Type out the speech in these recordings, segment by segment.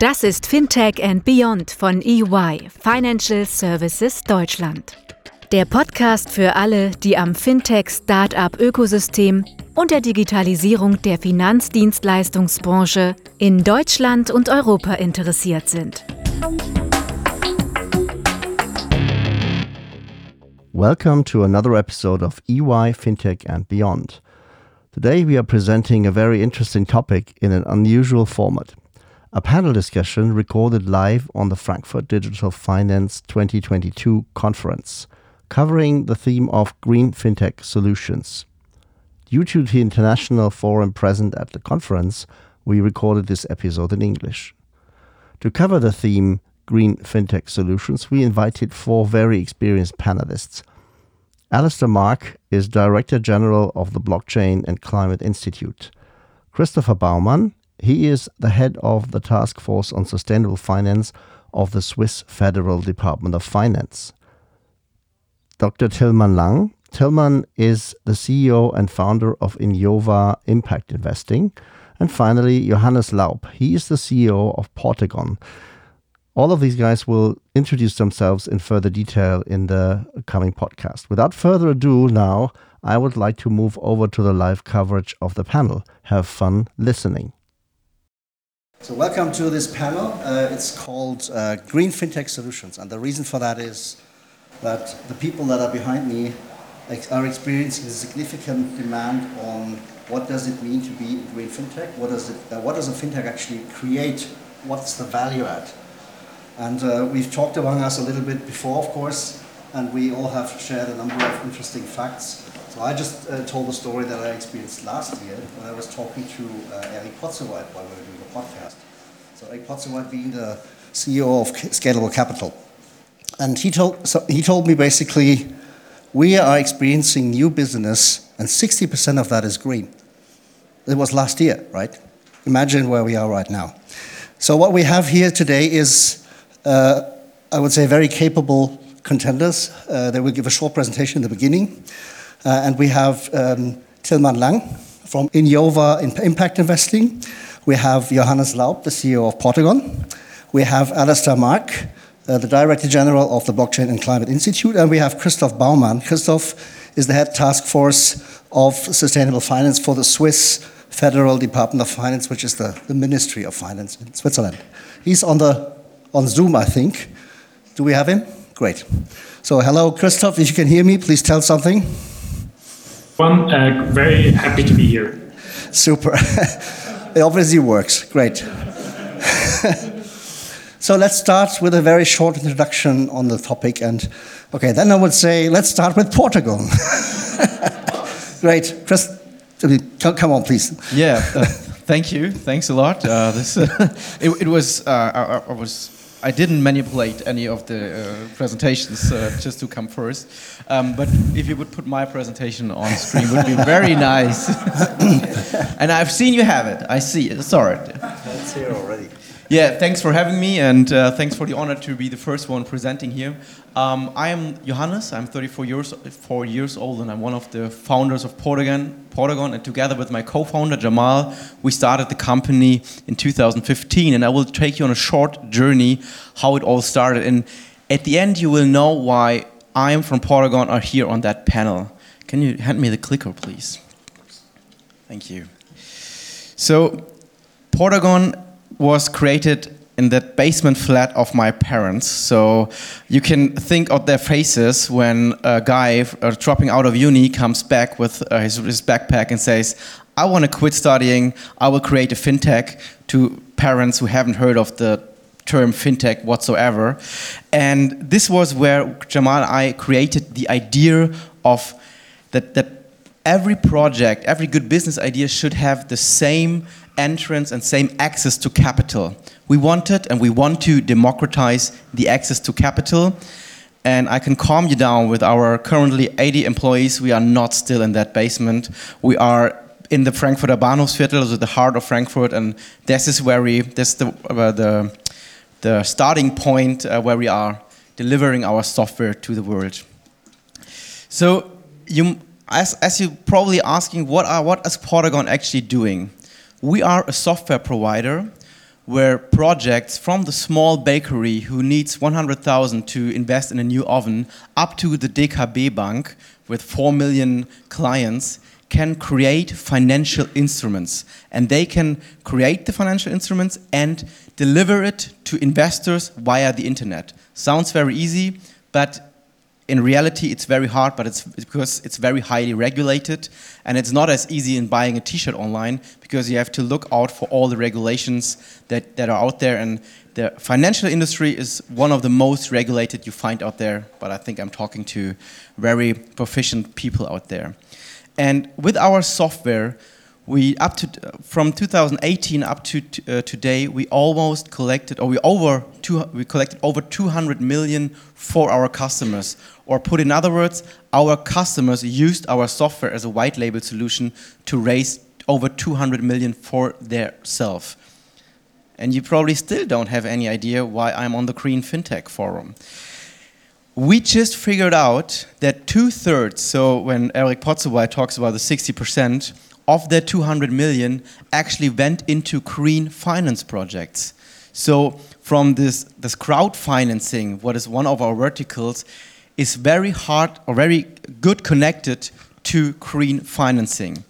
Das ist Fintech and Beyond von EY, Financial Services Deutschland. Der Podcast für alle, die am Fintech-Startup-Ökosystem und der Digitalisierung der Finanzdienstleistungsbranche in Deutschland und Europa interessiert sind. Welcome to another episode of EY Fintech and Beyond. Today we are presenting a very interesting topic in an unusual format. A panel discussion recorded live on the Frankfurt Digital Finance 2022 conference, covering the theme of green fintech solutions. Due to the international forum present at the conference, we recorded this episode in English. To cover the theme green fintech solutions, we invited four very experienced panelists. Alastair Marke is Director General of the Blockchain and Climate Institute. Christopher Baumann, he is the head of the Task Force on Sustainable Finance of the Swiss Federal Department of Finance. Dr. Tilman Lang, Tilman is the CEO and founder of Inyova Impact Investing. And finally, Johannes Laub. He is the CEO of Portagon. All of these guys will introduce themselves in further detail in the coming podcast. Without further ado, now I would like to move over to the live coverage of the panel. Have fun listening. So, welcome to this panel. Uh, it's called uh, Green FinTech Solutions. And the reason for that is that the people that are behind me are experiencing a significant demand on what does it mean to be green fintech? What does, it, uh, what does a fintech actually create? What's the value add? And uh, we've talked among us a little bit before, of course, and we all have shared a number of interesting facts. So I just uh, told the story that I experienced last year when I was talking to uh, Erik Podzuweit while we were doing the podcast. So Erik Podzuweit being the CEO of Scalable Capital. And he told, so he told me basically we are experiencing new business, and 60% of that is green. It was last year, right? Imagine where we are right now. So, what we have here today is, uh, I would say, very capable contenders. Uh, they will give a short presentation in the beginning. Uh, and we have um, Tilman Lang from Inyova Impact Investing. We have Johannes Laub, the CEO of Portagon. We have Alastair Marke, uh, the Director General of the Blockchain and Climate Institute, and we have Christoph Baumann. Christoph is the head task force of sustainable finance for the Swiss Federal Department of Finance, which is the, the Ministry of Finance in Switzerland. He's on the on Zoom, I think. Do we have him? Great. So, hello, Christoph. If you can hear me, please tell something. One, uh, very happy to be here. Super. it obviously works. Great. So let's start with a very short introduction on the topic. And okay, then I would say let's start with Portagon. Great. Chris, come on, please. Yeah. Uh, thank you. Thanks a lot. Uh, this, uh, it, it, was, uh, I, I, was, I didn't manipulate any of the uh, presentations uh, just to come first. Um, but if you would put my presentation on screen, would be very nice. and I've seen you have it. I see it. Sorry. It's here already. Yeah, thanks for having me, and uh, thanks for the honor to be the first one presenting here. Um, I am Johannes. I'm 34 years, four years old, and I'm one of the founders of Portagon. Portagon, and together with my co-founder Jamal, we started the company in 2015. And I will take you on a short journey how it all started. And at the end, you will know why I am from Portagon are here on that panel. Can you hand me the clicker, please? Thank you. So, Portagon was created in that basement flat of my parents. So you can think of their faces when a guy uh, dropping out of uni comes back with uh, his, his backpack and says, I want to quit studying, I will create a fintech to parents who haven't heard of the term fintech whatsoever. And this was where Jamal and I created the idea of that, that every project, every good business idea should have the same entrance and same access to capital. We wanted and we want to democratize the access to capital. And I can calm you down with our currently 80 employees. We are not still in that basement. We are in the Frankfurter Bahnhofsviertel, so the heart of Frankfurt, and this is where we, this the, uh, the, the starting point uh, where we are delivering our software to the world. So you, as, as you probably asking, what are what is Portagon actually doing? We are a software provider where projects from the small bakery who needs 100,000 to invest in a new oven up to the DKB Bank with 4 million clients can create financial instruments and they can create the financial instruments and deliver it to investors via the internet. Sounds very easy, but in reality, it's very hard, but it's because it's very highly regulated, and it's not as easy in buying a T-shirt online because you have to look out for all the regulations that, that are out there. And the financial industry is one of the most regulated you find out there. But I think I'm talking to very proficient people out there. And with our software, we up to from 2018 up to uh, today we almost collected or we over two, we collected over 200 million for our customers. Or put in other words our customers used our software as a white label solution to raise over 200 million for their self. And you probably still don't have any idea why I'm on the Green FinTech forum. We just figured out that two thirds so when Erik Podzuweit talks about the 60 percent of that 200 million actually went into green finance projects. So from this, this crowd financing, what is one of our verticals, is very hard or very good connected to green financing.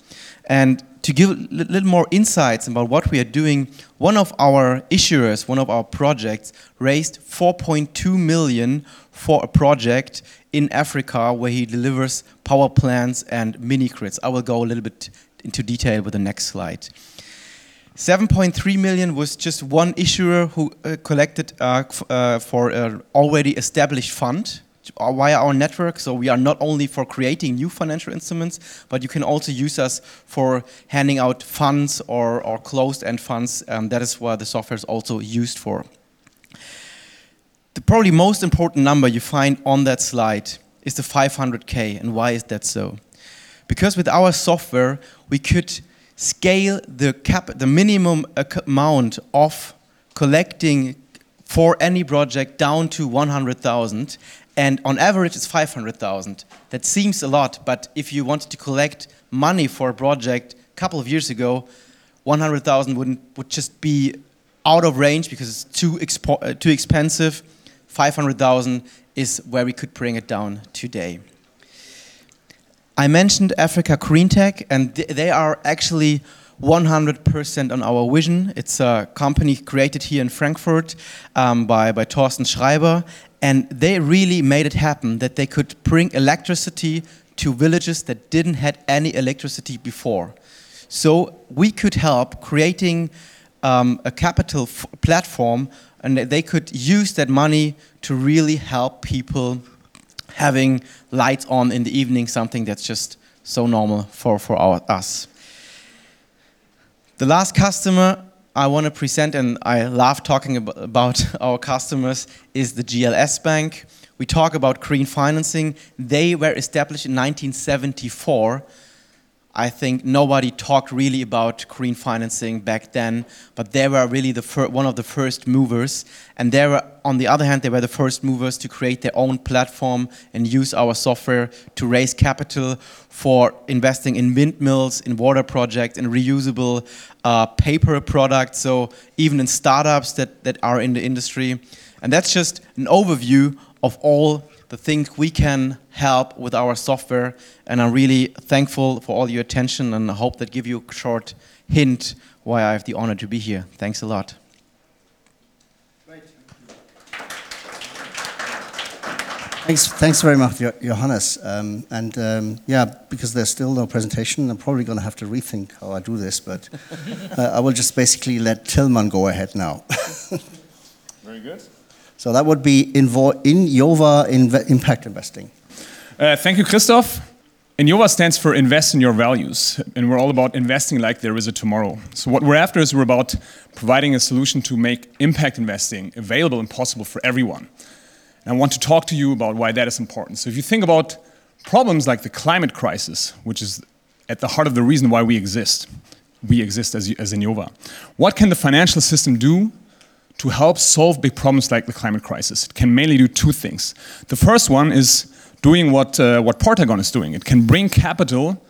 And to give a little more insights about what we are doing, one of our issuers, one of our projects, raised 4.2 million for a project in Africa where he delivers power plants and mini grids. I will go a little bit into detail with the next slide. 7.3 million was just one issuer who uh, collected uh, uh, for an already established fund uh, via our network. So we are not only for creating new financial instruments, but you can also use us for handing out funds or, or closed-end funds. Um, that is what the software is also used for. The probably most important number you find on that slide is the 500K. And why is that so? Because with our software, we could scale the, cap, the minimum amount of collecting for any project down to 100,000 and on average it's 500,000. That seems a lot, but if you wanted to collect money for a project a couple of years ago, 100,000 wouldn't would just be out of range because it's too expo uh, too expensive. 500,000 is where we could bring it down today. I mentioned Africa GreenTec, and th they are actually 100% on our vision. It's a company created here in Frankfurt um, by, by Torsten Schreiber, and they really made it happen that they could bring electricity to villages that didn't had any electricity before. So we could help creating um, a capital platform, and they could use that money to really help people having lights on in the evening, something that's just so normal for, for our, us. The last customer I want to present, and I love talking about our customers, is the GLS Bank. We talk about green financing. They were established in 1974 I think nobody talked really about green financing back then, but they were really the one of the first movers. And they were, on the other hand, they were the first movers to create their own platform and use our software to raise capital for investing in windmills, in water projects, in reusable uh, paper products. So even in startups that, that are in the industry. And that's just an overview of all the things we can help with our software. And I'm really thankful for all your attention and I hope that give you a short hint why I have the honor to be here. Thanks a lot. Thanks, thanks very much, Johannes. Um, and um, yeah, because there's still no presentation, I'm probably going to have to rethink how I do this, but uh, I will just basically let Tilman go ahead now. very good. So that would be Inyova Inv Impact Investing. Uh, thank you, Christoph. Inyova stands for Invest in Your Values, and we're all about investing like there is a tomorrow. So what we're after is we're about providing a solution to make impact investing available and possible for everyone. And I want to talk to you about why that is important. So if you think about problems like the climate crisis, which is at the heart of the reason why we exist, we exist as, as Inyova, what can the financial system do to help solve big problems like the climate crisis. It can mainly do two things. The first one is doing what, uh, what Portagon is doing. It can bring capital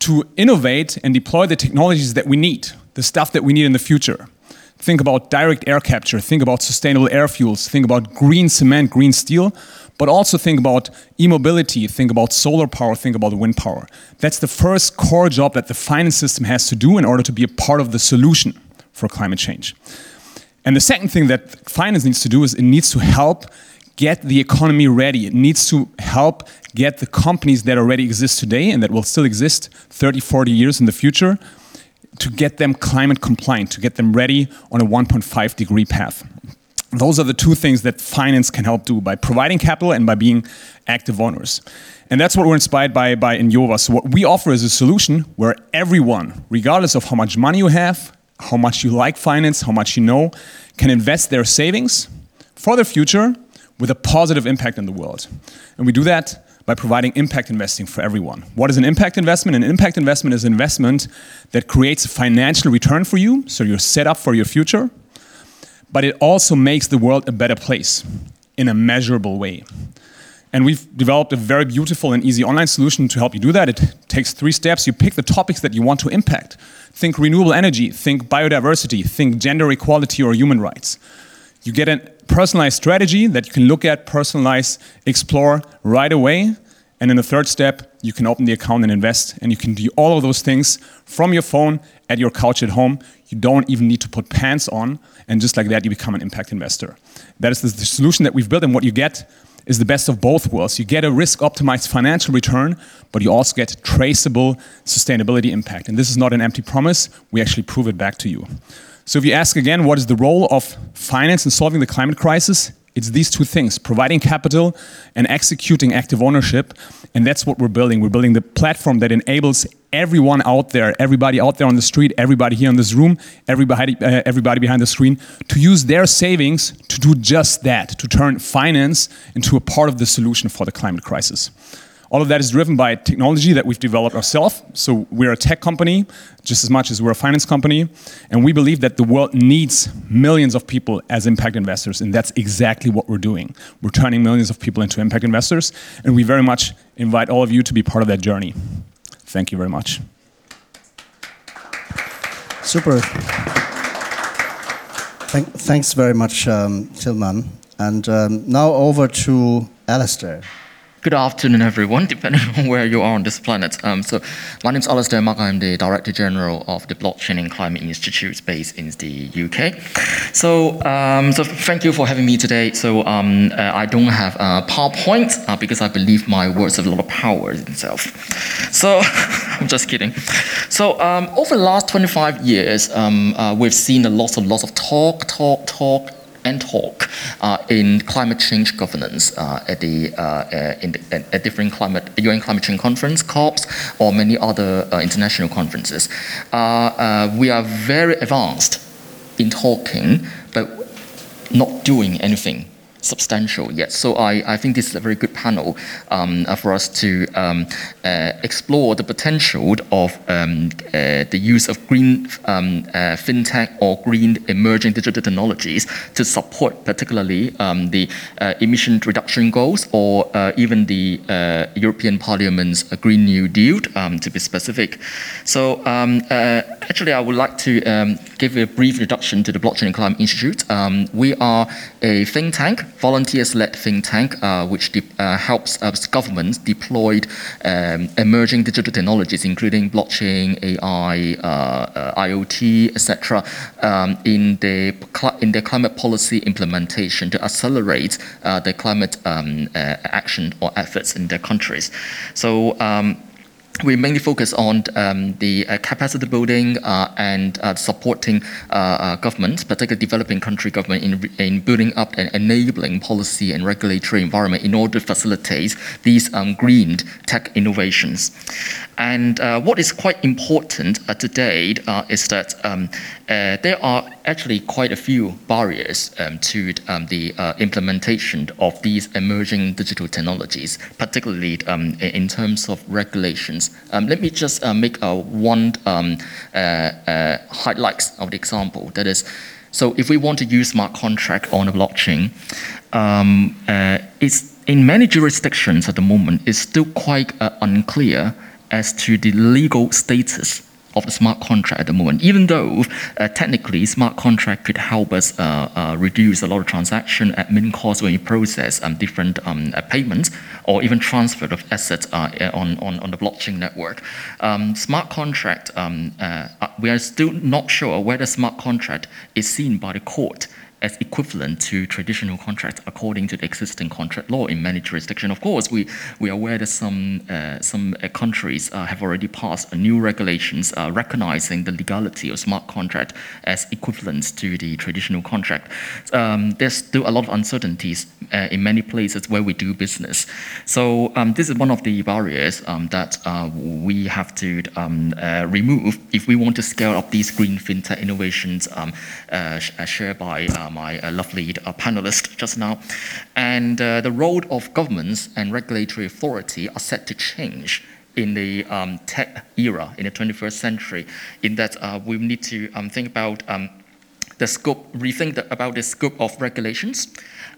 to innovate and deploy the technologies that we need, the stuff that we need in the future. Think about direct air capture, think about sustainable air fuels, think about green cement, green steel, but also think about e-mobility, think about solar power, think about wind power. That's the first core job that the finance system has to do in order to be a part of the solution for climate change. And the second thing that finance needs to do is it needs to help get the economy ready. It needs to help get the companies that already exist today and that will still exist 30, 40 years in the future to get them climate compliant, to get them ready on a 1.5 degree path. Those are the two things that finance can help do by providing capital and by being active owners. And that's what we're inspired by, by Inyova. So what we offer is a solution where everyone, regardless of how much money you have, how much you like finance, how much you know, can invest their savings for the future with a positive impact in the world. And we do that by providing impact investing for everyone. What is an impact investment? An impact investment is an investment that creates a financial return for you, so you're set up for your future, but it also makes the world a better place in a measurable way. And we've developed a very beautiful and easy online solution to help you do that. It takes three steps. You pick the topics that you want to impact. Think renewable energy, think biodiversity, think gender equality or human rights. You get a personalized strategy that you can look at, personalize, explore right away. And in the third step, you can open the account and invest. And you can do all of those things from your phone at your couch at home. You don't even need to put pants on. And just like that, you become an impact investor. That is the solution that we've built. And what you get is the best of both worlds. You get a risk optimized financial return, but you also get traceable sustainability impact. And this is not an empty promise. We actually prove it back to you. So if you ask again, what is the role of finance in solving the climate crisis? It's these two things providing capital and executing active ownership. And that's what we're building. We're building the platform that enables everyone out there, everybody out there on the street, everybody here in this room, everybody, uh, everybody behind the screen, to use their savings to do just that, to turn finance into a part of the solution for the climate crisis. All of that is driven by technology that we've developed ourselves. So we're a tech company just as much as we're a finance company. And we believe that the world needs millions of people as impact investors. And that's exactly what we're doing. We're turning millions of people into impact investors. And we very much invite all of you to be part of that journey. Thank you very much. Super. Thank, thanks very much, um, Tilman. And um, now over to Alastair. Good afternoon, everyone, depending on where you are on this planet. Um, so, my name is Alastair Marke. I'm the Director General of the Blockchain and Climate Institute based in the UK. So, um, so thank you for having me today. So, um, uh, I don't have a PowerPoint uh, because I believe my words have a lot of power in itself. So, I'm just kidding. So, um, over the last 25 years, um, uh, we've seen a lot of lots of talk, talk, talk, and talk uh, in climate change governance uh, at the uh, uh in the, at different climate UN climate change conference, COPs, or many other uh, international conferences. We are very advanced in talking, but not doing anything substantial yet. So I, I think this is a very good panel um, uh, for us to um, uh, explore the potential of um, uh, the use of green um, uh, fintech or green emerging digital technologies to support particularly um, the uh, emission reduction goals or uh, even the European Parliament's Green New Deal um, to be specific. So actually I would like to give a brief introduction to the Blockchain and Climate Institute. we are a think tank volunteers-led think tank, uh, which uh, helps uh, governments deploy um, emerging digital technologies, including blockchain, AI, IoT, etc., um, in the in the climate policy implementation to accelerate the climate um, action or efforts in their countries. So. Um, we mainly focus on um, the uh, capacity building uh, and uh, supporting uh, uh, governments, particularly developing country government, in, in building up and enabling policy and regulatory environment in order to facilitate these um, green tech innovations. And uh, what is quite important today date is that um, there are actually quite a few barriers um, to um, the implementation of these emerging digital technologies, particularly um, in terms of regulations um, let me just uh, make uh, one um, uh, uh, highlights of the example. That is, so if we want to use smart contract on a blockchain, uh, it's in many jurisdictions at the moment, it's still quite uh, unclear as to the legal status of the smart contract at the moment. Even though uh, technically smart contract could help us uh, uh, reduce a lot of transaction admin costs when you process um, different um, uh, payments or even transfer of assets uh, on, on, on the blockchain network. Um, smart contract, um, uh, we are still not sure whether smart contract is seen by the court as equivalent to traditional contracts according to the existing contract law in many jurisdictions. Of course, we, we are aware that some, uh, some uh, countries uh, have already passed new regulations uh, recognizing the legality of smart contract as equivalent to the traditional contract. Um, there's still a lot of uncertainties uh, in many places where we do business. So um, this is one of the barriers um, that uh, we have to um, remove if we want to scale up these green fintech innovations um, shared by my uh, lovely uh, panelist just now. And the role of governments and regulatory authority are set to change in the um, tech era in the 21st century in that uh, we need to um, think about um, the scope, rethink the, about the scope of regulations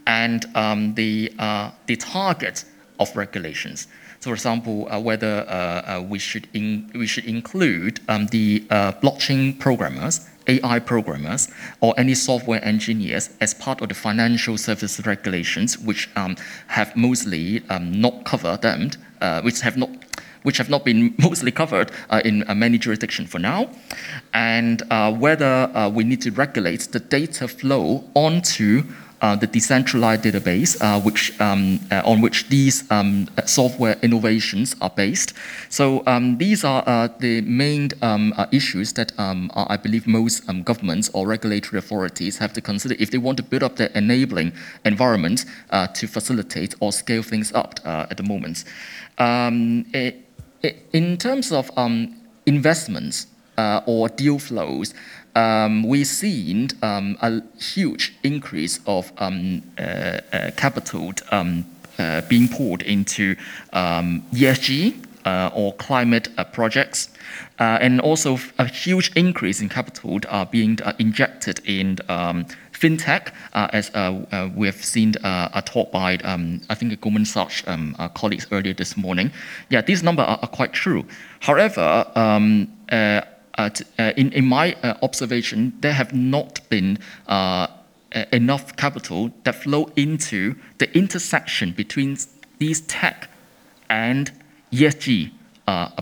and um, the, uh, the target of regulations. So, for example, uh, whether we, should in, we should include um, the blockchain programmers AI programmers or any software engineers as part of the financial service regulations, which um, have mostly um, not covered them, uh, which have not which have not been mostly covered uh, in uh, many jurisdictions for now, and uh, whether uh, we need to regulate the data flow onto uh, the decentralized database, uh, which, um, uh, on which these um, software innovations are based. So um, these are uh, the main um, uh, issues that um, I believe most um, governments or regulatory authorities have to consider if they want to build up their enabling environment to facilitate or scale things up at the moment. It, it, in terms of investments or deal flows, um, we've seen um, a huge increase of um, uh, uh, capital um, uh, being poured into um, ESG uh, or climate uh, projects, uh, and also a huge increase in capital being injected in um, fintech, as we have seen a talk by I think Goldman Sachs colleagues earlier this morning. Yeah, these numbers are, are quite true. However, uh, uh, in, in my uh, observation, there have not been enough capital that flow into the intersection between these tech and ESG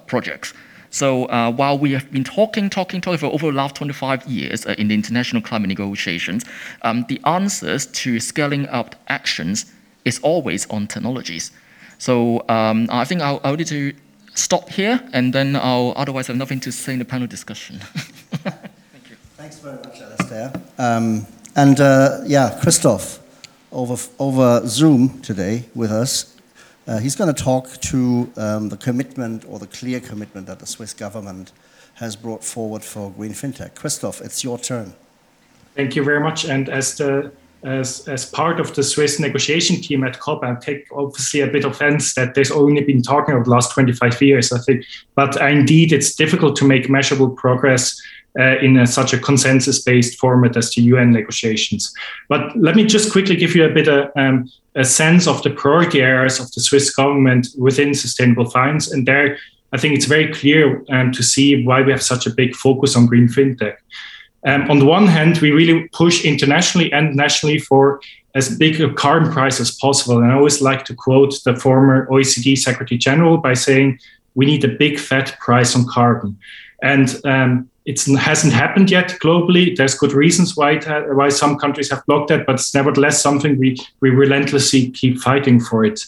projects. So uh, while we have been talking, talking, talking for over the last 25 years uh, in the international climate negotiations, um, the answers to scaling up actions is always on technologies. So um, I think I'll, I'll need to stop here, and then I'll otherwise have nothing to say in the panel discussion. Thank you. Thanks very much, Alastair. Um, and uh, yeah, Christoph, over, over Zoom today with us. Uh, he's going to talk to um, the commitment or the clear commitment that the Swiss government has brought forward for green fintech. Christoph, it's your turn. Thank you very much. And as the as, as part of the Swiss negotiation team at COP, I take obviously a bit of offense that there's only been talking over the last 25 years, I think. But indeed, it's difficult to make measurable progress uh, in a, such a consensus based format as the UN negotiations. But let me just quickly give you a bit of um, a sense of the priority areas of the Swiss government within sustainable finance. And there, I think it's very clear um, to see why we have such a big focus on green fintech. Um, on the one hand, we really push internationally and nationally for as big a carbon price as possible. And I always like to quote the former OECD Secretary General by saying, we need a big fat price on carbon. And um, it hasn't happened yet globally. There's good reasons why ha- why some countries have blocked that, but it's nevertheless something we, we relentlessly keep fighting for it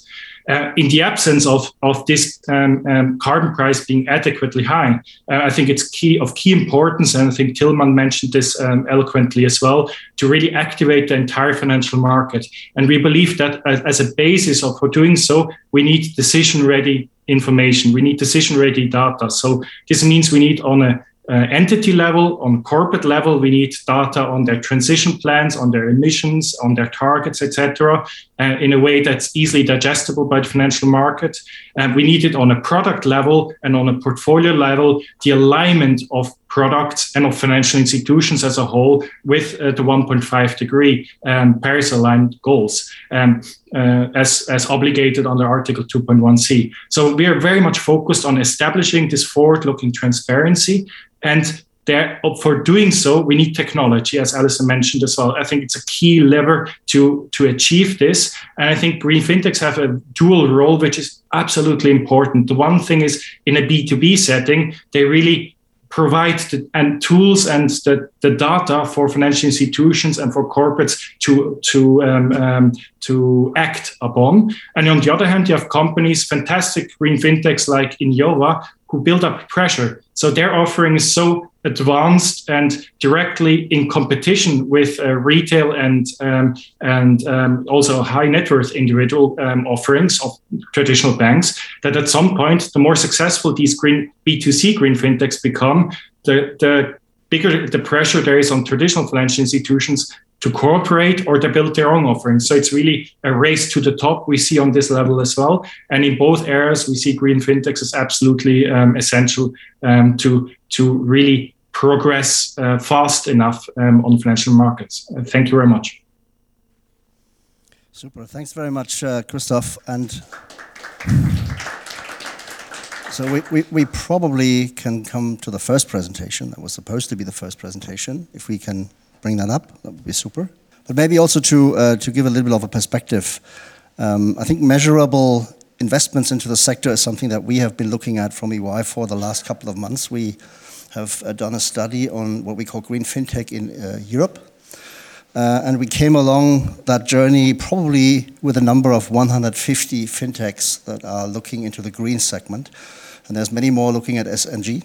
uh, in the absence of, of this um, um, carbon price being adequately high, uh, I think it's key of key importance, and I think Tilman mentioned this um, eloquently as well, to really activate the entire financial market. And we believe that as, as a basis of for doing so, we need decision-ready information. We need decision-ready data. So this means we need on a uh, entity level, on corporate level, we need data on their transition plans, on their emissions, on their targets, etc., uh, in a way that's easily digestible by the financial market. And we need it on a product level and on a portfolio level, the alignment of products and of financial institutions as a whole with uh, the 1.5 degree um, Paris aligned goals um, uh, as, as obligated under Article 2.1c. So we are very much focused on establishing this forward looking transparency and there, for doing so, we need technology, as Alison mentioned as well. I think it's a key lever to, to achieve this. And I think green fintechs have a dual role, which is absolutely important. The one thing is in a B2B setting, they really provide the, and tools and the, the data for financial institutions and for corporates to to um, um, to act upon. And on the other hand, you have companies, fantastic green fintechs like Inyova, who build up pressure. So their offering is so advanced and directly in competition with uh, retail and um, and um, also high net worth individual um, offerings of traditional banks that at some point the more successful these green b2c green fintechs become the the bigger the pressure there is on traditional financial institutions to cooperate or to build their own offerings. So it's really a race to the top we see on this level as well. And in both areas, we see green fintechs as absolutely um, essential um, to to really progress uh, fast enough um, on financial markets. Uh, thank you very much. Super. Thanks very much, uh, Christoph. And so we, we, we, probably can come to the first presentation. That was supposed to be the first presentation. If we can bring that up, that would be super. But maybe also to, uh, to give a little bit of a perspective, um, I think measurable investments into the sector is something that we have been looking at from EY for the last couple of months. We have uh, done a study on what we call green fintech in uh, Europe. Uh, and we came along that journey probably with a number of 150 fintechs that are looking into the green segment. And there's many more looking at ESG,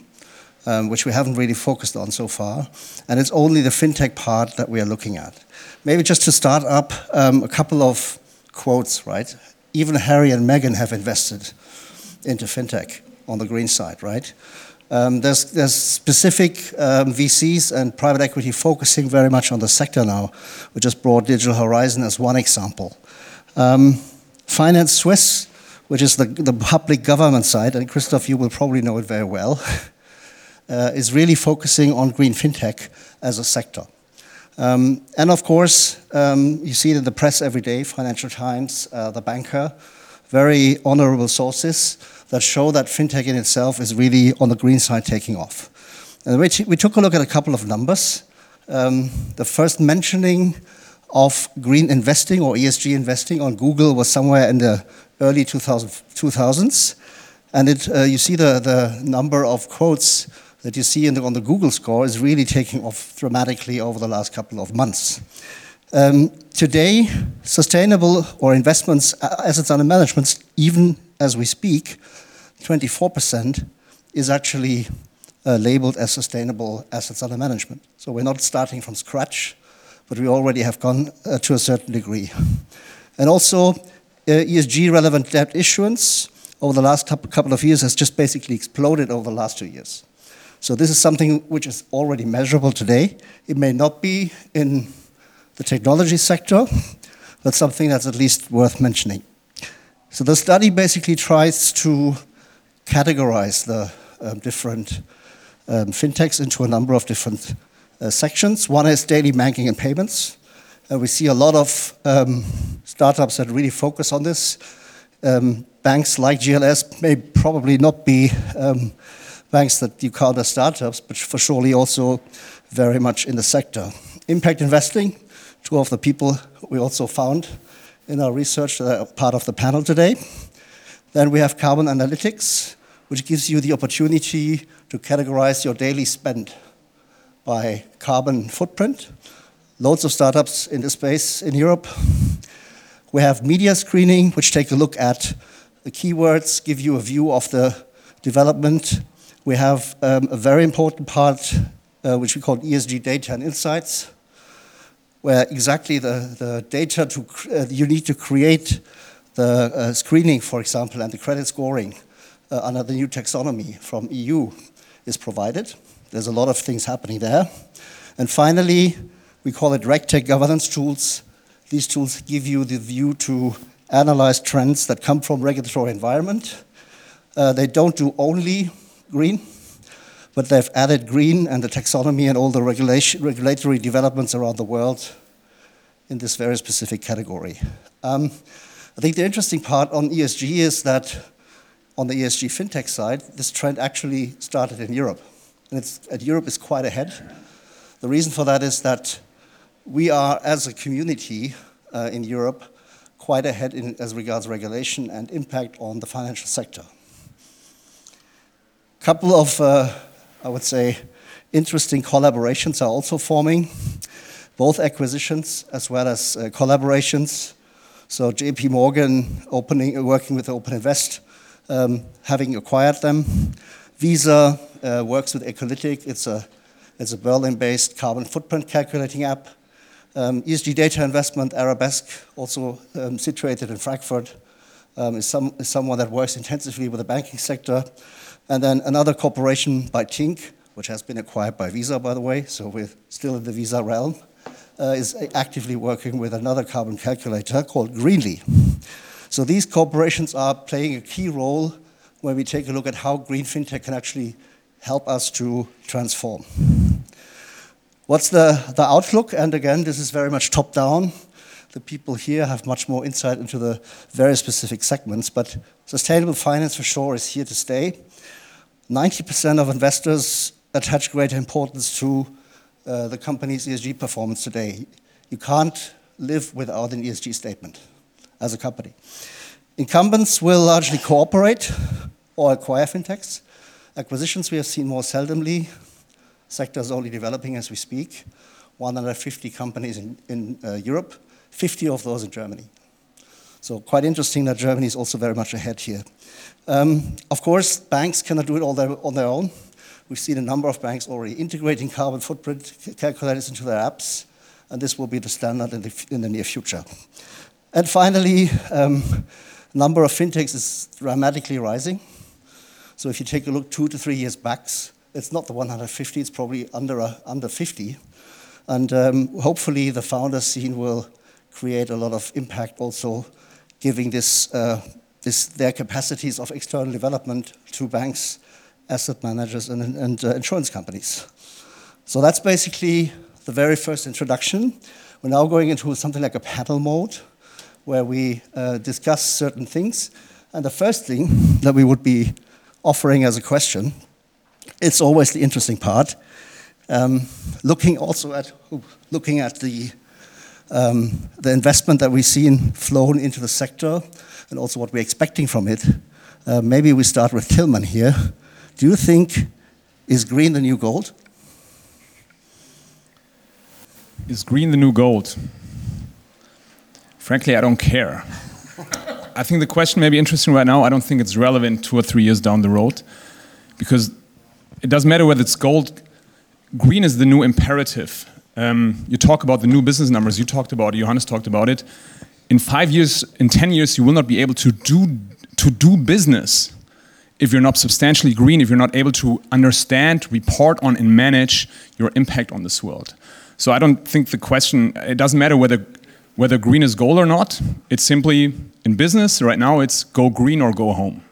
um, which we haven't really focused on so far. And it's only the fintech part that we are looking at. Maybe just to start up, um, a couple of quotes, right? Even Harry and Meghan have invested into fintech on the green side, right? Um, there's, there's, specific um, VCs and private equity focusing very much on the sector now. We just brought Digital Horizon as one example. Um, Finance Swiss, which is the, the public government side, and Christoph, you will probably know it very well, is really focusing on green fintech as a sector. Um, and of course, um, you see it in the press every day, Financial Times, uh, The Banker, very honorable sources that show that fintech in itself is really on the green side taking off. And we, we took a look at a couple of numbers. Um, the first mentioning of green investing or ESG investing on Google was somewhere in the early 2000, 2000s. And it, uh, you see the, the number of quotes that you see the, on the Google score is really taking off dramatically over the last couple of months. Um, today, sustainable or investments, uh, assets under management, even as we speak, 24% is actually uh, labeled as sustainable assets under management. So we're not starting from scratch, but we already have gone uh, to a certain degree. And also, uh, ESG relevant debt issuance over the last couple of years has just basically exploded over the last two years. So this is something which is already measurable today. It may not be in the technology sector, but something that's at least worth mentioning. So the study basically tries to categorize the um, different um, fintechs into a number of different uh, sections. One is daily banking and payments. Uh, we see a lot of um, startups that really focus on this. Um, banks like GLS may probably not be um, banks that you call as startups, but for surely also very much in the sector. Impact investing, two of the people we also found in our research that are part of the panel today. Then we have carbon analytics, which gives you the opportunity to categorize your daily spend by carbon footprint. Loads of startups in this space in Europe. We have media screening, which take a look at the keywords, give you a view of the development. We have um, a very important part, uh, which we call ESG data and insights, where exactly the, the data to, uh, you need to create the uh, screening, for example, and the credit scoring uh, under the new taxonomy from EU is provided. There's a lot of things happening there. And finally, we call it RegTech governance tools. These tools give you the view to analyze trends that come from regulatory environment. Uh, they don't do only green, but they've added green and the taxonomy and all the regulation, regulatory developments around the world in this very specific category. Um, I think the interesting part on ESG is that on the ESG fintech side, this trend actually started in Europe. And, and Europe is quite ahead. The reason for that is that we are, as a community uh, in Europe, quite ahead in, as regards regulation and impact on the financial sector. A couple of, uh, I would say, interesting collaborations are also forming, both acquisitions as well as uh, collaborations. So JP Morgan opening, working with OpenInvest, um, having acquired them. Visa uh, works with Ecolytiq. It's a, it's a Berlin-based carbon footprint calculating app. Um, ESG data investment, Arabesque, also um, situated in Frankfurt, um, is, some, is someone that works intensively with the banking sector. And then another corporation by Tink, which has been acquired by Visa, by the way, so we're still in the Visa realm, uh, is actively working with another carbon calculator called Greenly. So these corporations are playing a key role when we take a look at how green fintech can actually help us to transform. What's the, the outlook? And again, this is very much top down. The people here have much more insight into the very specific segments, but sustainable finance for sure is here to stay. 90% of investors attach greater importance to uh, the company's ESG performance today. You can't live without an ESG statement as a company. Incumbents will largely cooperate or acquire fintechs. Acquisitions we have seen more seldomly, sector is only developing as we speak. 150 companies in, in uh, Europe, 50 of those in Germany. So quite interesting that Germany is also very much ahead here. Um, of course, banks cannot do it all their, on their own. We've seen a number of banks already integrating carbon footprint calculators into their apps, and this will be the standard in the, in the near future. And finally, um, number of fintechs is dramatically rising. So if you take a look two to three years back, it's not the 150, it's probably under, under 50. And um, hopefully the founder scene will create a lot of impact also giving this, uh, this, their capacities of external development to banks, asset managers, and, and uh, insurance companies. So that's basically the very first introduction. We're now going into something like a panel mode where we uh, discuss certain things. And the first thing that we would be offering as a question it's always the interesting part. Um, looking also at looking at the the investment that we've seen flown into the sector, and also what we're expecting from it. Uh, maybe we start with Tilman here. Do you think is green the new gold? Is green the new gold? Frankly, I don't care. I think the question may be interesting right now. I don't think it's relevant two or three years down the road because it doesn't matter whether it's gold. Green is the new imperative. Um, you talk about the new business numbers. You talked about it. Johannes talked about it. In five years, in ten years, you will not be able to do to do business if you're not substantially green. If you're not able to understand, report on, and manage your impact on this world. So I don't think the question. It doesn't matter whether whether green is gold or not. It's simply in business right now. It's go green or go home.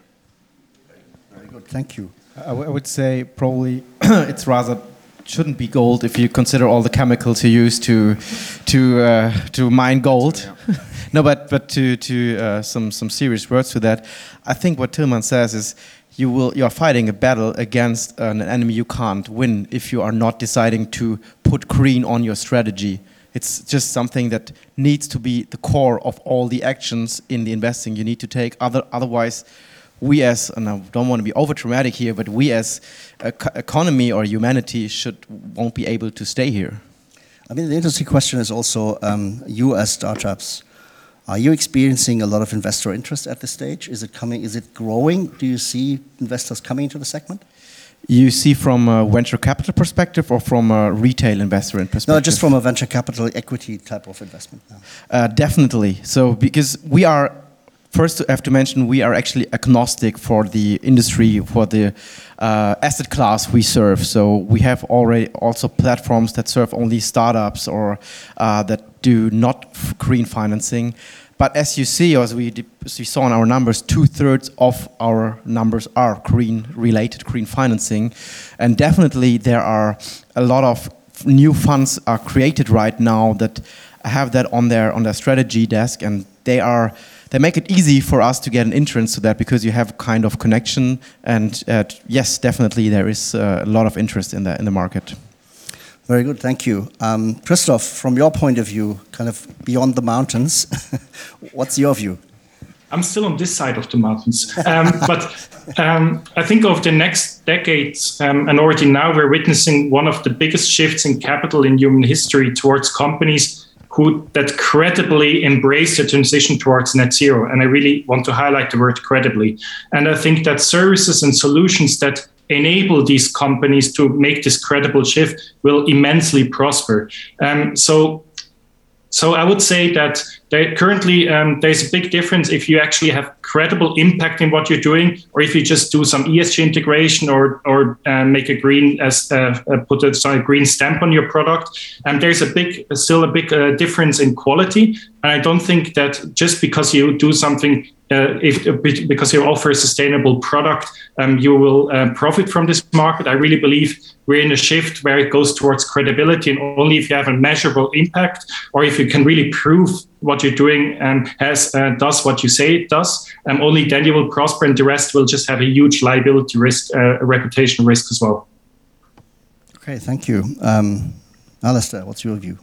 Very good. Thank you. I, would say probably it's rather shouldn't be gold if you consider all the chemicals you use to to uh, to mine gold. Yeah. no, but but to to uh, some some serious words to that. I think what Tilman says is you will you are fighting a battle against an enemy you can't win if you are not deciding to put green on your strategy. It's just something that needs to be the core of all the actions in the investing you need to take. Other otherwise we as, and I don't want to be over dramatic here, but we as economy or humanity should won't be able to stay here. I mean, the interesting question is also um, you as startups. Are you experiencing a lot of investor interest at this stage? Is it coming? Is it growing? Do you see investors coming into the segment? You see from a venture capital perspective or from a retail investor perspective? No, just from a venture capital equity type of investment. No. Uh, definitely. So because we are First, I have to mention we are actually agnostic for the industry, for the uh, asset class we serve. So we have already also platforms that serve only startups or uh, that do not green financing. But as you see, as we, as we saw in our numbers, two thirds of our numbers are green related, green financing. And definitely there are a lot of new funds are created right now that have that on their on their strategy desk and they are they make it easy for us to get an entrance to that because you have kind of connection and uh, yes definitely there is uh, a lot of interest in the in the market very good, thank you. Um, Christoph, from your point of view, kind of beyond the mountains, what's your view? I'm still on this side of the mountains. Um, but um, I think over the next decades, um, and already now, we're witnessing one of the biggest shifts in capital in human history towards companies who that credibly embrace the transition towards net zero. And I really want to highlight the word credibly. And I think that services and solutions that enable these companies to make this credible shift will immensely prosper. Um, so, so I would say that currently um, there's a big difference if you actually have credible impact in what you're doing, or if you just do some ESG integration or or uh, make a green as uh, put a sorry, green stamp on your product. And there's a big still a big uh, difference in quality. And I don't think that just because you do something uh, if because you offer a sustainable product, um, you will uh, profit from this market. I really believe we're in a shift where it goes towards credibility, and only if you have a measurable impact, or if you can really prove what you're doing and has uh, does what you say it does, um, only then you will prosper, and the rest will just have a huge liability risk, uh, a reputation risk as well. Okay, thank you, um, Alastair. What's your view?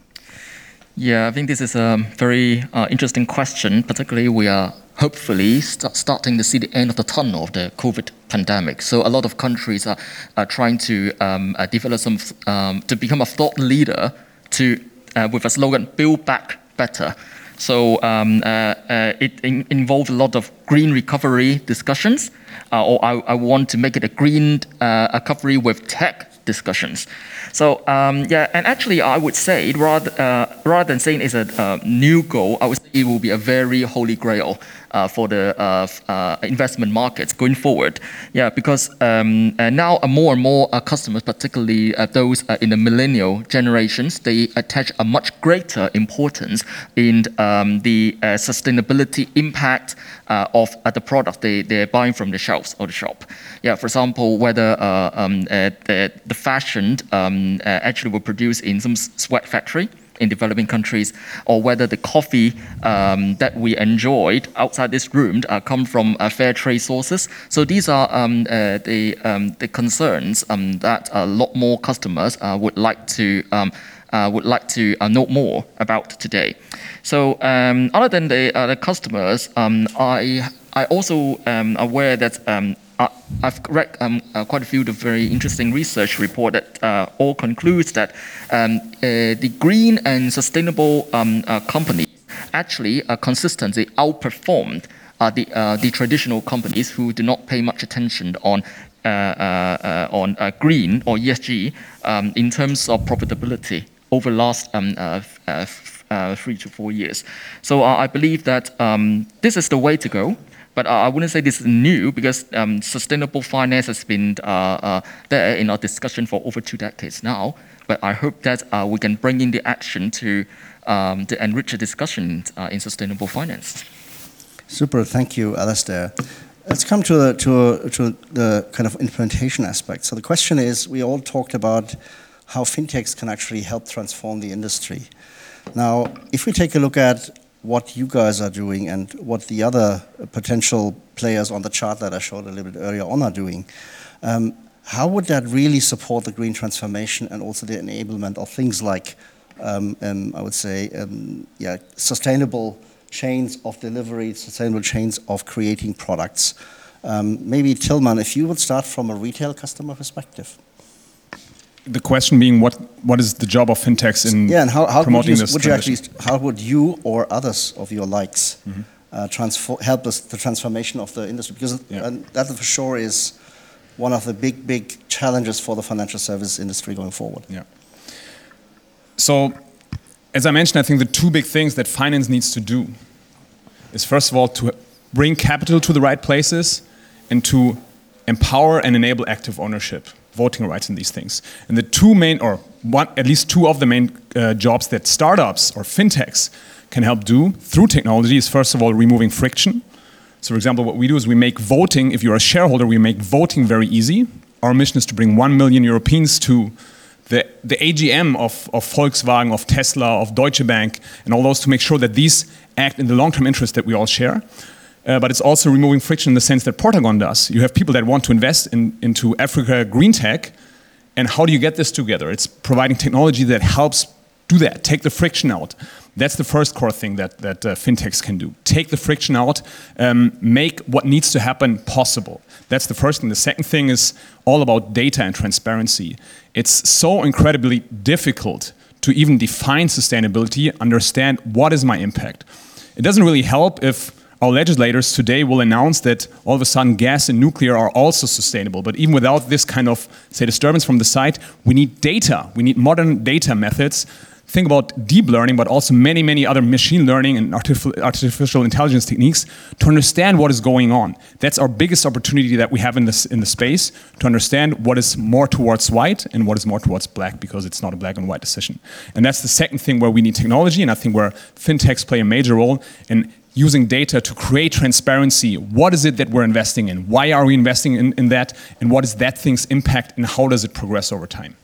Yeah, I think this is a very uh, interesting question. Particularly, we are hopefully start, starting to see the end of the tunnel of the COVID pandemic. So a lot of countries are, are trying to um, uh, develop some um, to become a thought leader to uh, with a slogan "Build Back Better." So um, uh, uh, it in, involves a lot of green recovery discussions, uh, or I, I, want to make it a green recovery with tech discussions. So um, yeah, and actually, I would say rather uh, rather than saying it's a uh, new goal, I would say it will be a very holy grail uh, for the uh, uh, investment markets going forward. Yeah, because um, uh, now more and more customers, particularly those in the millennial generations, they attach a much greater importance in um, the sustainability impact of the product they, they're buying from the shelves or the shop. Yeah, for example, whether um, the, the fashion um, actually were produced in some sweat factory in developing countries, or whether the coffee um, that we enjoyed outside this room uh, come from uh, fair trade sources. So these are um, uh, the, um, the concerns um, that a lot more customers uh, would like to um, uh, would like to uh, know more about today. So um, other than the, the customers, I I also am aware that I've read um, uh, quite a few of very interesting research report that uh, all concludes that um, uh, the green and sustainable um, uh, companies actually uh, consistently outperformed uh, the, the traditional companies who do not pay much attention on on green or ESG um, in terms of profitability over the last um, three to four years. So I believe that um, this is the way to go. But I wouldn't say this is new because um, sustainable finance has been uh, uh, there in our discussion for over two decades now. But I hope that uh, we can bring in the action to, um, to enrich the discussion in sustainable finance. Super, thank you, Alastair. Let's come to the, to, to the kind of implementation aspect. So the question is, we all talked about how fintechs can actually help transform the industry. Now, if we take a look at what you guys are doing and what the other potential players on the chart that I showed a little bit earlier on are doing. Um, how would that really support the green transformation and also the enablement of things like, um, um, I would say, um, yeah, sustainable chains of delivery, sustainable chains of creating products? Um, maybe Tilman, if you would start from a retail customer perspective the question being what what is the job of fintechs in yeah, and how, how promoting would you, this would you actually, how would you or others of your likes mm -hmm. uh, transfer, help us the transformation of the industry? Because yeah. that for sure is one of the big big challenges for the financial service industry going forward. Yeah. So as i mentioned i think the two big things that finance needs to do is first of all to bring capital to the right places and to empower and enable active ownership voting rights and these things. And the two main, or one, at least two of the main uh, jobs that startups or fintechs can help do through technology is first of all removing friction. So, for example, what we do is we make voting, if you're a shareholder, we make voting very easy. Our mission is to bring 1 million Europeans to the, the AGM of, of Volkswagen, of Tesla, of Deutsche Bank, and all those to make sure that these act in the long term interest that we all share. Uh, but it's also removing friction in the sense that Portagon does. You have people that want to invest in, into Africa GreenTec, and how do you get this together? It's providing technology that helps do that, take the friction out. That's the first core thing that, that uh, fintechs can do. Take the friction out, um, make what needs to happen possible. That's the first thing. The second thing is all about data and transparency. It's so incredibly difficult to even define sustainability, understand what is my impact. It doesn't really help if our legislators today will announce that all of a sudden gas and nuclear are also sustainable. But even without this kind of, say, disturbance from the site, we need data. We need modern data methods. Think about deep learning, but also many, many other machine learning and artificial intelligence techniques to understand what is going on. That's our biggest opportunity that we have in this in the space to understand what is more towards white and what is more towards black, because it's not a black and white decision. And that's the second thing where we need technology, and I think where fintechs play a major role in using data to create transparency. What is it that we're investing in? Why are we investing in, in that? And what is that thing's impact and how does it progress over time?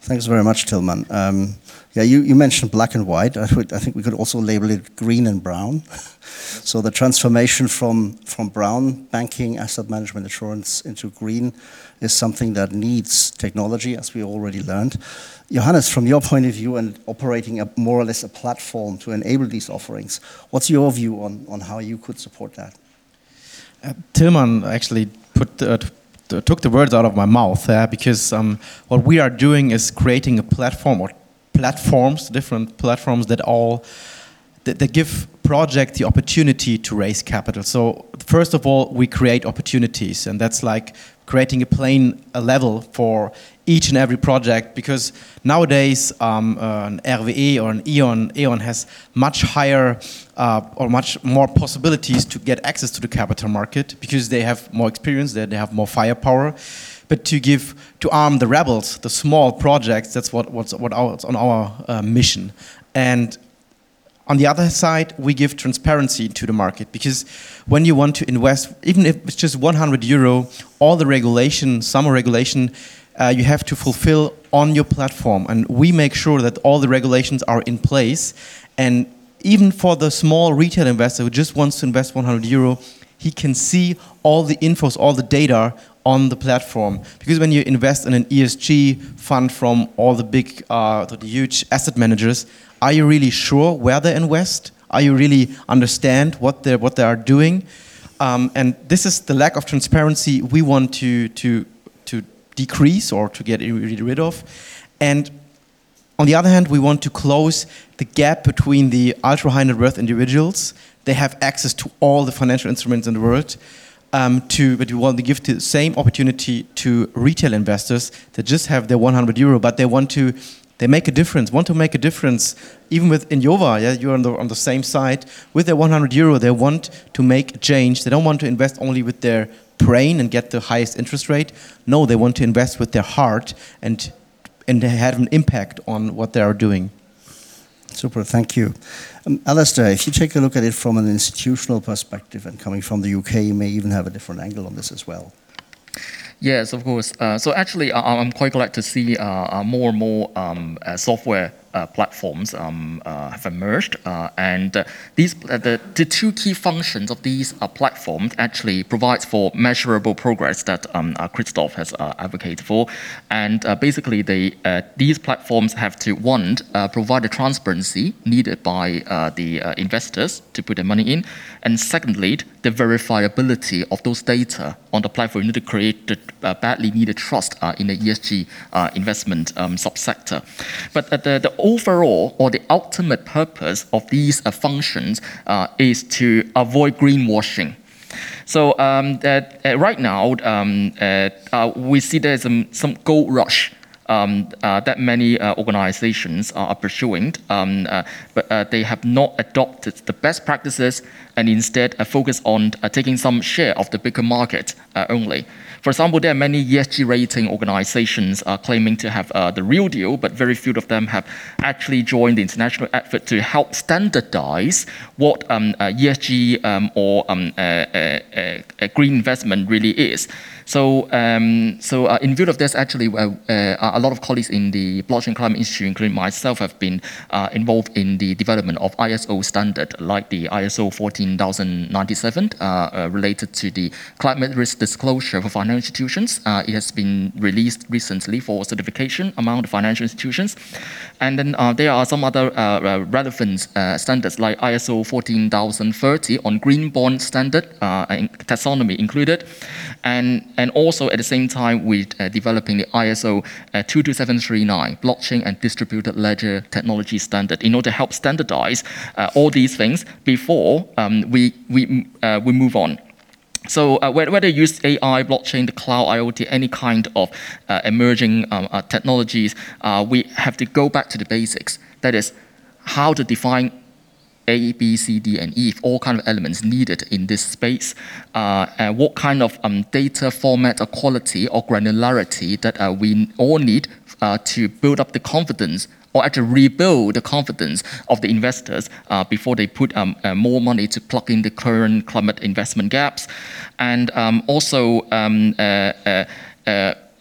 Thanks very much, Tilman. Um, yeah, you, you mentioned black and white. I, would, I, think we could also label it green and brown. so the transformation from, from brown banking, asset management, insurance into green is something that needs technology, as we already learned. Johannes, from your point of view and operating a, more or less a platform to enable these offerings, what's your view on, on how you could support that? Uh, actually put uh, took the words out of my mouth uh, because um, what we are doing is creating a platform or platforms, different platforms that all that, that give project the opportunity to raise capital. So first of all, we create opportunities, and that's like creating a plane, a level for each and every project because nowadays um, uh, an RWE or an E.ON, E.ON has much higher uh, or much more possibilities to get access to the capital market because they have more experience, they, they have more firepower. But to give, to arm the rebels, the small projects, that's what, what's, what our, on our uh, mission. And on the other side, we give transparency to the market because when you want to invest, even if it's just 100 euro, all the regulation, summer regulation, uh, you have to fulfill on your platform. And we make sure that all the regulations are in place. And even for the small retail investor who just wants to invest 100 euro, he can see all the infos, all the data on the platform. Because when you invest in an ESG fund from all the big, uh, the huge asset managers, are you really sure where they invest? Are you really understand what they what they are doing? Um, and this is the lack of transparency we want to to to decrease or to get rid of. And on the other hand, we want to close the gap between the ultra high net worth individuals. They have access to all the financial instruments in the world. Um, to, but we want to give the same opportunity to retail investors that just have their 100 euro, but they want to they make a difference, want to make a difference. Even with Inyova, yeah, you're on the, on the same side. With their 100 euro, they want to make a change. They don't want to invest only with their brain and get the highest interest rate. No, they want to invest with their heart and, and have an impact on what they are doing. Super, thank you. Um, Alastair, if you take a look at it from an institutional perspective and coming from the UK, you may even have a different angle on this as well. Yes, of course. Uh, so actually, I'm quite glad to see uh, uh more and more um, uh, software platforms um, uh, have emerged, uh, and uh, these uh, the, the two key functions of these platforms actually provides for measurable progress that um, Christoph has advocated for, and basically they these platforms have to one provide the transparency needed by the investors to put their money in, and secondly the verifiability of those data on the platform need to create the badly needed trust in the ESG investment um, subsector, but the, the overall or the ultimate purpose of these uh, functions uh, is to avoid greenwashing. So um, uh, right now, um, uh, uh, we see there's some, some gold rush um, uh, that many uh, organizations are pursuing, um, uh, but they have not adopted the best practices and instead focus on taking some share of the bigger market only. For example, there are many ESG rating organizations uh, claiming to have uh, the real deal, but very few of them have actually joined the international effort to help standardize what um, uh, ESG um, or um, green investment really is. So, um, so uh, in view of this, actually, uh, uh, a lot of colleagues in the Blockchain Climate Institute, including myself, have been uh, involved in the development of ISO standard, like the ISO 14097, uh, uh, related to the climate risk disclosure for financial institutions. it has been released recently for certification among the financial institutions. And then there are some other relevant standards, like ISO 14030 on green bond standard, taxonomy included. And and also at the same time with uh, developing the ISO uh, 22739 blockchain and distributed ledger technology standard in order to help standardize uh, all these things before um, we, we, uh, we move on. So uh, whether you use AI, blockchain, the cloud, IoT, any kind of uh, emerging um, uh, technologies, uh, we have to go back to the basics. That is, how to define a, B, C, D, and E, all kind of elements needed in this space, uh, and what kind of um, data format or quality or granularity that uh, we all need uh, to build up the confidence or actually rebuild the confidence of the investors uh, before they put um, uh, more money to plug in the current climate investment gaps. And um, also, um, uh,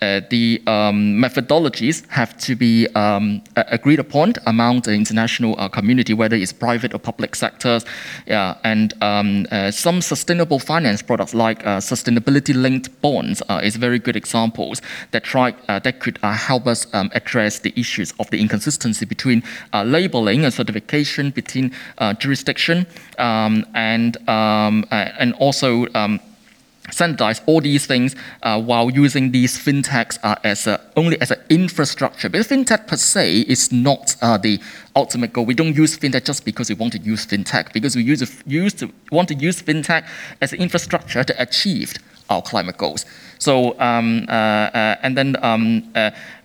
uh, the um, methodologies have to be um, agreed upon among the international uh, community, whether it's private or public sectors. Yeah, and um, uh, some sustainable finance products like uh, sustainability-linked bonds uh, is very good examples that try that could help us um, address the issues of the inconsistency between labeling and certification between jurisdiction um, and um, and also standardize all these things uh, while using these fintechs uh, as a, only as an infrastructure. But fintech per se is not uh, the ultimate goal. We don't use fintech just because we want to use fintech, because we use, use to, want to use fintech as an infrastructure to achieve our climate goals. So, um, uh, uh, and then um,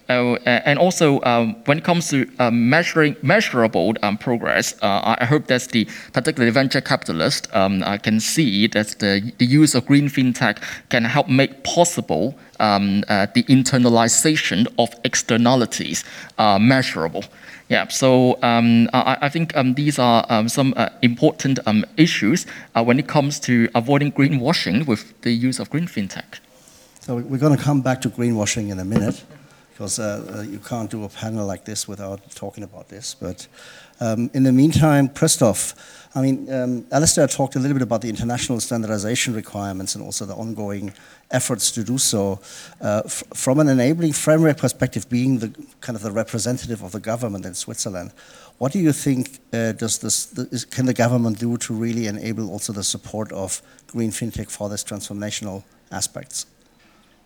uh, uh, and also, um, when it comes to um, measuring measurable um, progress, uh, I hope that the particularly venture capitalist um, can see that the, the use of green fintech can help make possible um, uh, the internalization of externalities uh, measurable. Yeah, so um, I, I, think these are some uh, important issues uh, when it comes to avoiding greenwashing with the use of green fintech. So we're going to come back to greenwashing in a minute because uh, uh, you can't do a panel like this without talking about this. But um, in the meantime, Christoph, I mean, um, Alastair talked a little bit about the international standardization requirements and also the ongoing efforts to do so. Uh, from an enabling framework perspective, being the kind of the representative of the government in Switzerland, what do you think uh, does this, can the government do to really enable also the support of green fintech for this transformational aspects?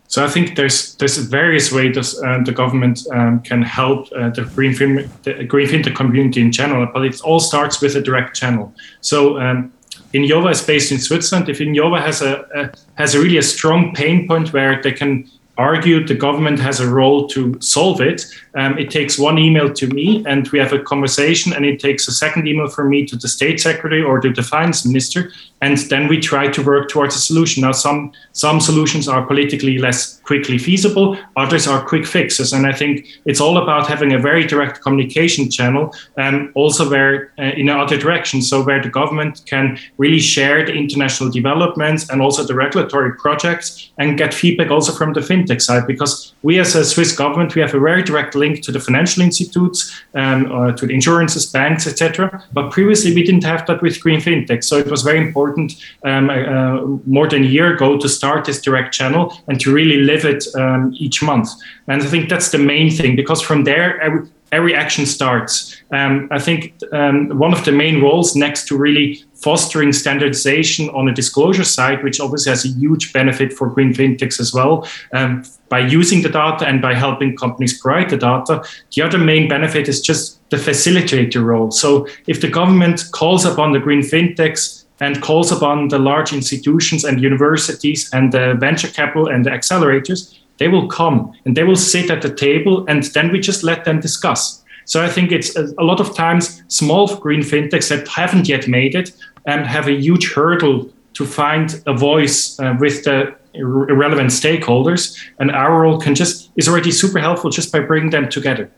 So I think there's there's various ways uh, the government um, can help uh, the green fin- the green fintech community in general, but it all starts with a direct channel. So um, Inyova is based in Switzerland. If Inyova has a, a has a really a strong pain point where they can argue the government has a role to solve it, um, it takes one email to me and we have a conversation, and it takes a second email from me to the state secretary or to the finance minister, and then we try to work towards a solution. Now, some some solutions are politically less quickly feasible, others are quick fixes, and I think it's all about having a very direct communication channel, and also where uh, in other direction, so where the government can really share the international developments and also the regulatory projects and get feedback also from the fintech side, because we as a Swiss government we have a very direct link to the financial institutes, um, or to the insurances, banks, etc. But previously we didn't have that with green fintech, so it was very important important um, uh, more than a year ago to start this direct channel and to really live it um, each month. And I think that's the main thing because from there, every, every action starts. Um, I think um, one of the main roles next to really fostering standardization on a disclosure side, which obviously has a huge benefit for green fintechs as well, um, by using the data and by helping companies provide the data. The other main benefit is just the facilitator role. So if the government calls upon the green fintechs and calls upon the large institutions and universities and the venture capital and the accelerators, they will come and they will sit at the table and then we just let them discuss. So I think it's a, a lot of times small green fintechs that haven't yet made it and have a huge hurdle to find a voice uh, with the relevant stakeholders, and our role can just is already super helpful just by bringing them together.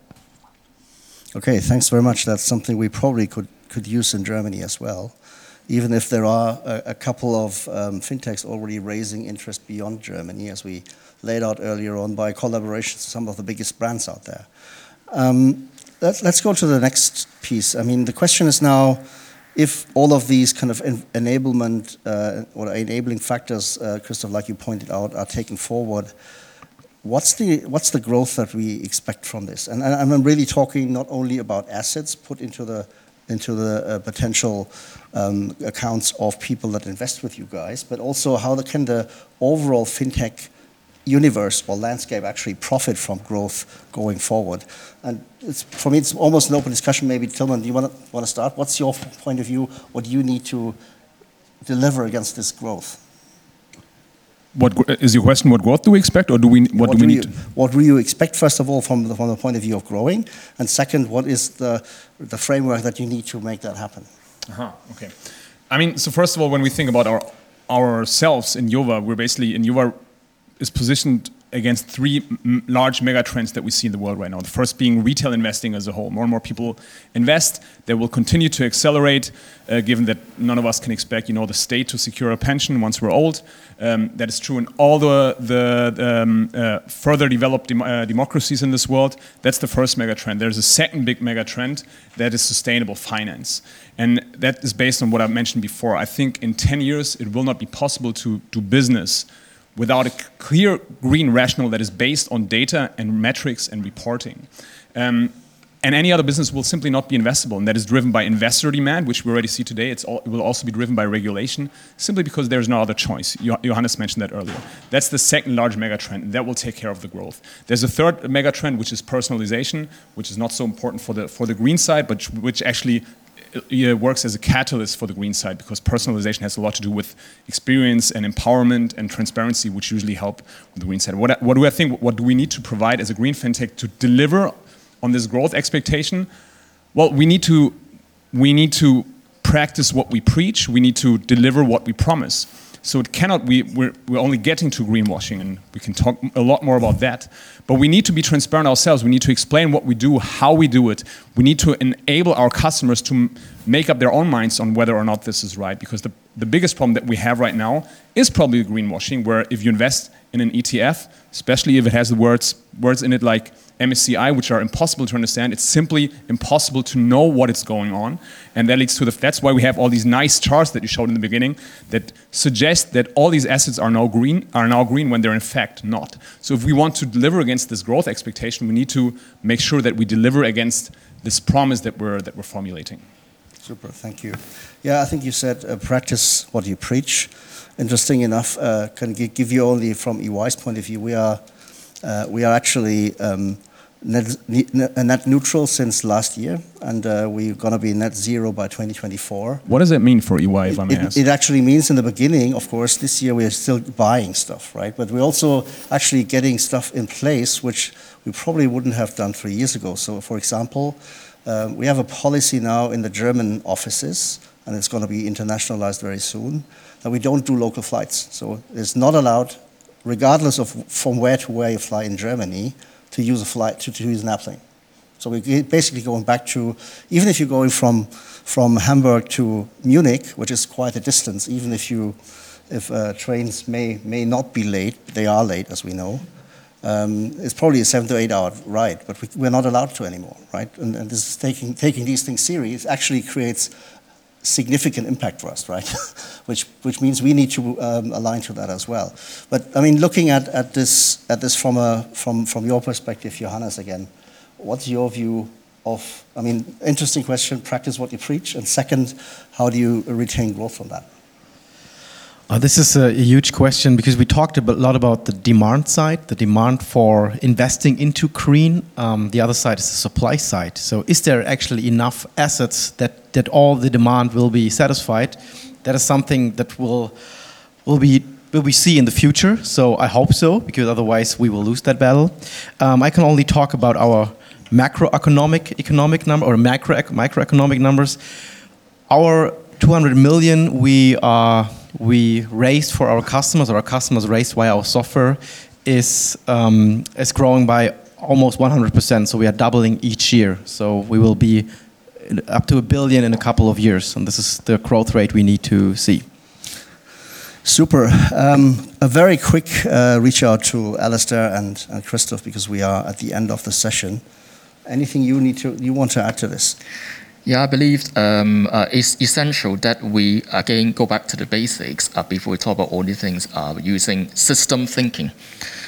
Okay, thanks very much. That's something we probably could could use in Germany as well, even if there are a, a couple of um, fintechs already raising interest beyond Germany, as we laid out earlier on by collaborations with some of the biggest brands out there. Um, let, us go to the next piece. I mean, the question is now if all of these kind of en enablement uh, or enabling factors, uh, Christoph, like you pointed out, are taken forward, what's the what's the growth that we expect from this? And, and I'm really talking not only about assets put into the into the uh, potential um, accounts of people that invest with you guys, but also how the, can the overall fintech universe or landscape actually profit from growth going forward? And for me, it's almost an open discussion. Maybe Tilman, do you want to, want to start? What's your point of view? What do you need to deliver against this growth? What is your question? What growth do we expect, or do we? What, what do we you, need? What do you expect, first of all, from the, from the point of view of growing, and second, what is the the framework that you need to make that happen? -huh, okay. I mean, so first of all, when we think about our ourselves Inyova, we're basically Inyova is positioned against three large mega trends that we see in the world right now. The first being retail investing as a whole. More and more people invest. They will continue to accelerate, uh, given that none of us can expect, you know, the state to secure a pension once we're old. Um, that is true in all the, the um, uh, further developed dem uh, democracies in this world. That's the first mega trend. There's a second big mega trend that is sustainable finance. And that is based on what I mentioned before. I think in 10 years, it will not be possible to do business without a clear green rationale that is based on data and metrics and reporting. Um, and any other business will simply not be investable, and that is driven by investor demand, which we already see today. All, it will also be driven by regulation, simply because there's no other choice. Johannes mentioned that earlier. That's the second large megatrend, and that will take care of the growth. There's a third megatrend, which is personalization, which is not so important for the for the green side, but which actually it works as a catalyst for the green side because personalization has a lot to do with experience and empowerment and transparency, which usually help with the green side. What, what do I think? What do we need to provide as a green fintech to deliver on this growth expectation? Well, we need to we need to practice what we preach. We need to deliver what we promise. So it cannot, we, we're, we're only getting to greenwashing, and we can talk a lot more about that. But we need to be transparent ourselves. We need to explain what we do, how we do it. We need to enable our customers to make up their own minds on whether or not this is right. Because the, the biggest problem that we have right now is probably greenwashing, where if you invest in an ETF, especially if it has the words, words in it like MSCI, which are impossible to understand. It's simply impossible to know what is going on. And that leads to the, that's why we have all these nice charts that you showed in the beginning that suggest that all these assets are now green, are now green when they're in fact not. So if we want to deliver against this growth expectation, we need to make sure that we deliver against this promise that we're, that we're formulating. Super, thank you. Yeah, I think you said uh, practice what you preach. Interesting enough, uh, can give you only from EY's point of view, we are, uh, we are actually um, net, net neutral since last year, and uh, we're going to be net zero by 2024. What does that mean for EY, if I may it, ask? It actually means in the beginning, of course, this year we're still buying stuff, right? But we're also actually getting stuff in place which we probably wouldn't have done three years ago. So, for example, um, we have a policy now in the German offices, and it's going to be internationalized very soon, that we don't do local flights. So it's not allowed, regardless of from where to where you fly in Germany, to use a flight, to, to use an airplane. So we're basically going back to, even if you're going from, from Hamburg to Munich, which is quite a distance, even if you, if uh, trains may, may not be late, they are late, as we know. Um, it's probably a seven to eight hour ride, but we, are not allowed to anymore, right? And, and this is taking, taking these things serious actually creates significant impact for us, right? which, which means we need to um, align to that as well. But I mean, looking at, at this, at this from, a, from, from your perspective, Johannes, again, what's your view of, I mean, interesting question, practice what you preach, and second, how do you retain growth from that? Uh, this is a huge question because we talked a lot about the demand side, the demand for investing into green. Um, the other side is the supply side. So, is there actually enough assets that, that all the demand will be satisfied? That is something that will will be will we see in the future. So, I hope so because otherwise we will lose that battle. Um, I can only talk about our macroeconomic economic number or macro microeconomic numbers. Our 200 million we are we raised for our customers, or our customers raised via our software, is um, is growing by almost 100%. So we are doubling each year. So we will be up to a billion in a couple of years, and this is the growth rate we need to see. Super. Um, a very quick uh, reach out to Alastair and, and Christoph because we are at the end of the session. Anything you need to you want to add to this? Yeah, I believe um, uh, it's essential that we again go back to the basics uh, before we talk about all these things uh, using system thinking.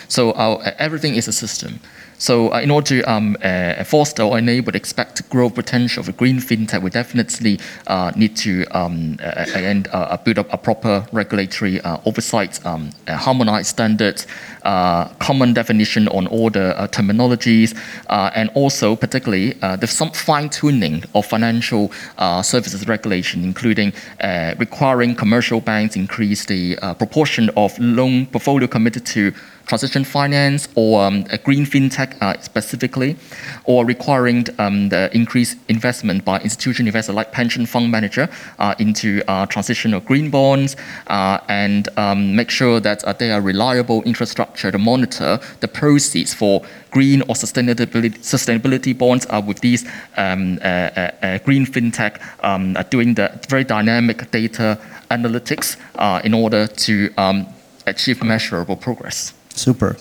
So our, everything is a system. So uh, in order to um, uh, foster or enable the expected growth potential of a green fintech, we definitely uh, need to um, and, build up a proper regulatory oversight, um, harmonized standards, common definition on all the terminologies, and also particularly there's some fine-tuning of financial services regulation, including requiring commercial banks increase the proportion of loan portfolio committed to transition finance or um, a green fintech uh, specifically, or requiring um, the increased investment by institutional investors like pension fund manager uh, into uh, transitional green bonds, uh, and um, make sure that uh, they are reliable infrastructure to monitor the proceeds for green or sustainability sustainability bonds uh, with these um, green fintech um, doing the very dynamic data analytics in order to um, achieve measurable progress. Super.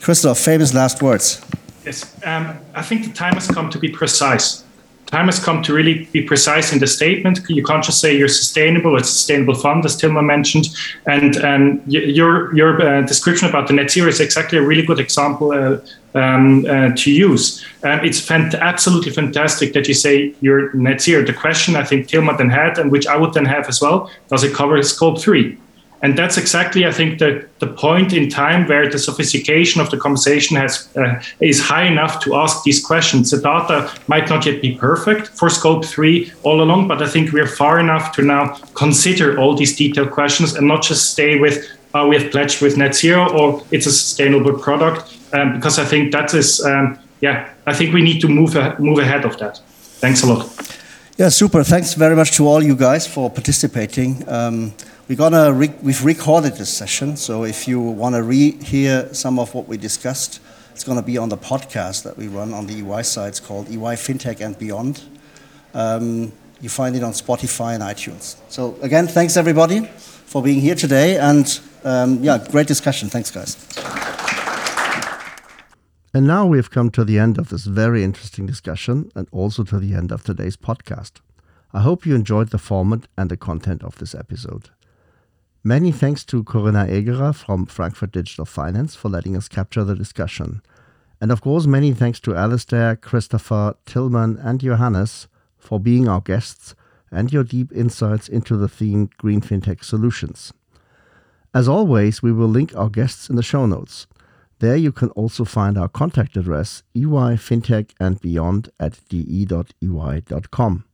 Christoph, famous last words. Yes, um, I think the time has come to be precise. Time has come to really be precise in the statement. You can't just say you're sustainable. It's a sustainable fund, as Tilman mentioned. And um, your your uh, description about the net zero is exactly a really good example uh, um, uh, to use. Um, it's fant- absolutely fantastic that you say you're net zero. The question I think Tilman then had, and which I would then have as well, does it cover scope three? And that's exactly, I think, the, the point in time where the sophistication of the conversation has uh, is high enough to ask these questions. The data might not yet be perfect for scope three all along, but I think we're far enough to now consider all these detailed questions and not just stay with uh, we have pledged with net zero or it's a sustainable product. Um, because I think that is, um, yeah, I think we need to move move ahead of that. Thanks a lot. Yeah, super. Thanks very much to all you guys for participating. Um, we're gonna re we've recorded this session, so if you want to re-hear some of what we discussed, it's going to be on the podcast that we run on the EY site. It's called EY FinTech and Beyond. Um, you find it on Spotify and iTunes. So again, thanks everybody for being here today, and um, yeah, great discussion. Thanks, guys. And now we've come to the end of this very interesting discussion and also to the end of today's podcast. I hope you enjoyed the format and the content of this episode. Many thanks to Corinna Egerer from Frankfurt Digital Finance for letting us capture the discussion. And of course, many thanks to Alastair, Christopher, Tilman, and Johannes for being our guests and your deep insights into the theme Green FinTech Solutions. As always, we will link our guests in the show notes. There you can also find our contact address, eyfintech and beyond at de.ey.com.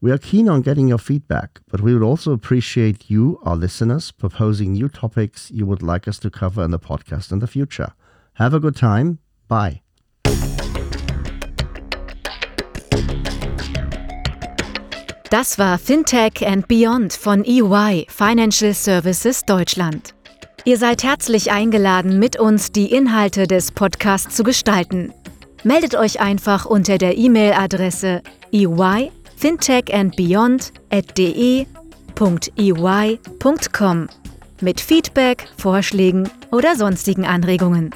We are keen on getting your feedback, but we would also appreciate you, our listeners, proposing new topics you would like us to cover in the podcast in the future. Have a good time. Bye. Das war Fintech and Beyond von EY Financial Services Deutschland. Ihr seid herzlich eingeladen, mit uns die Inhalte des Podcasts zu gestalten. Meldet euch einfach unter der E-Mail-Adresse ey fintechandbeyond.de.ey.com mit Feedback, Vorschlägen oder sonstigen Anregungen.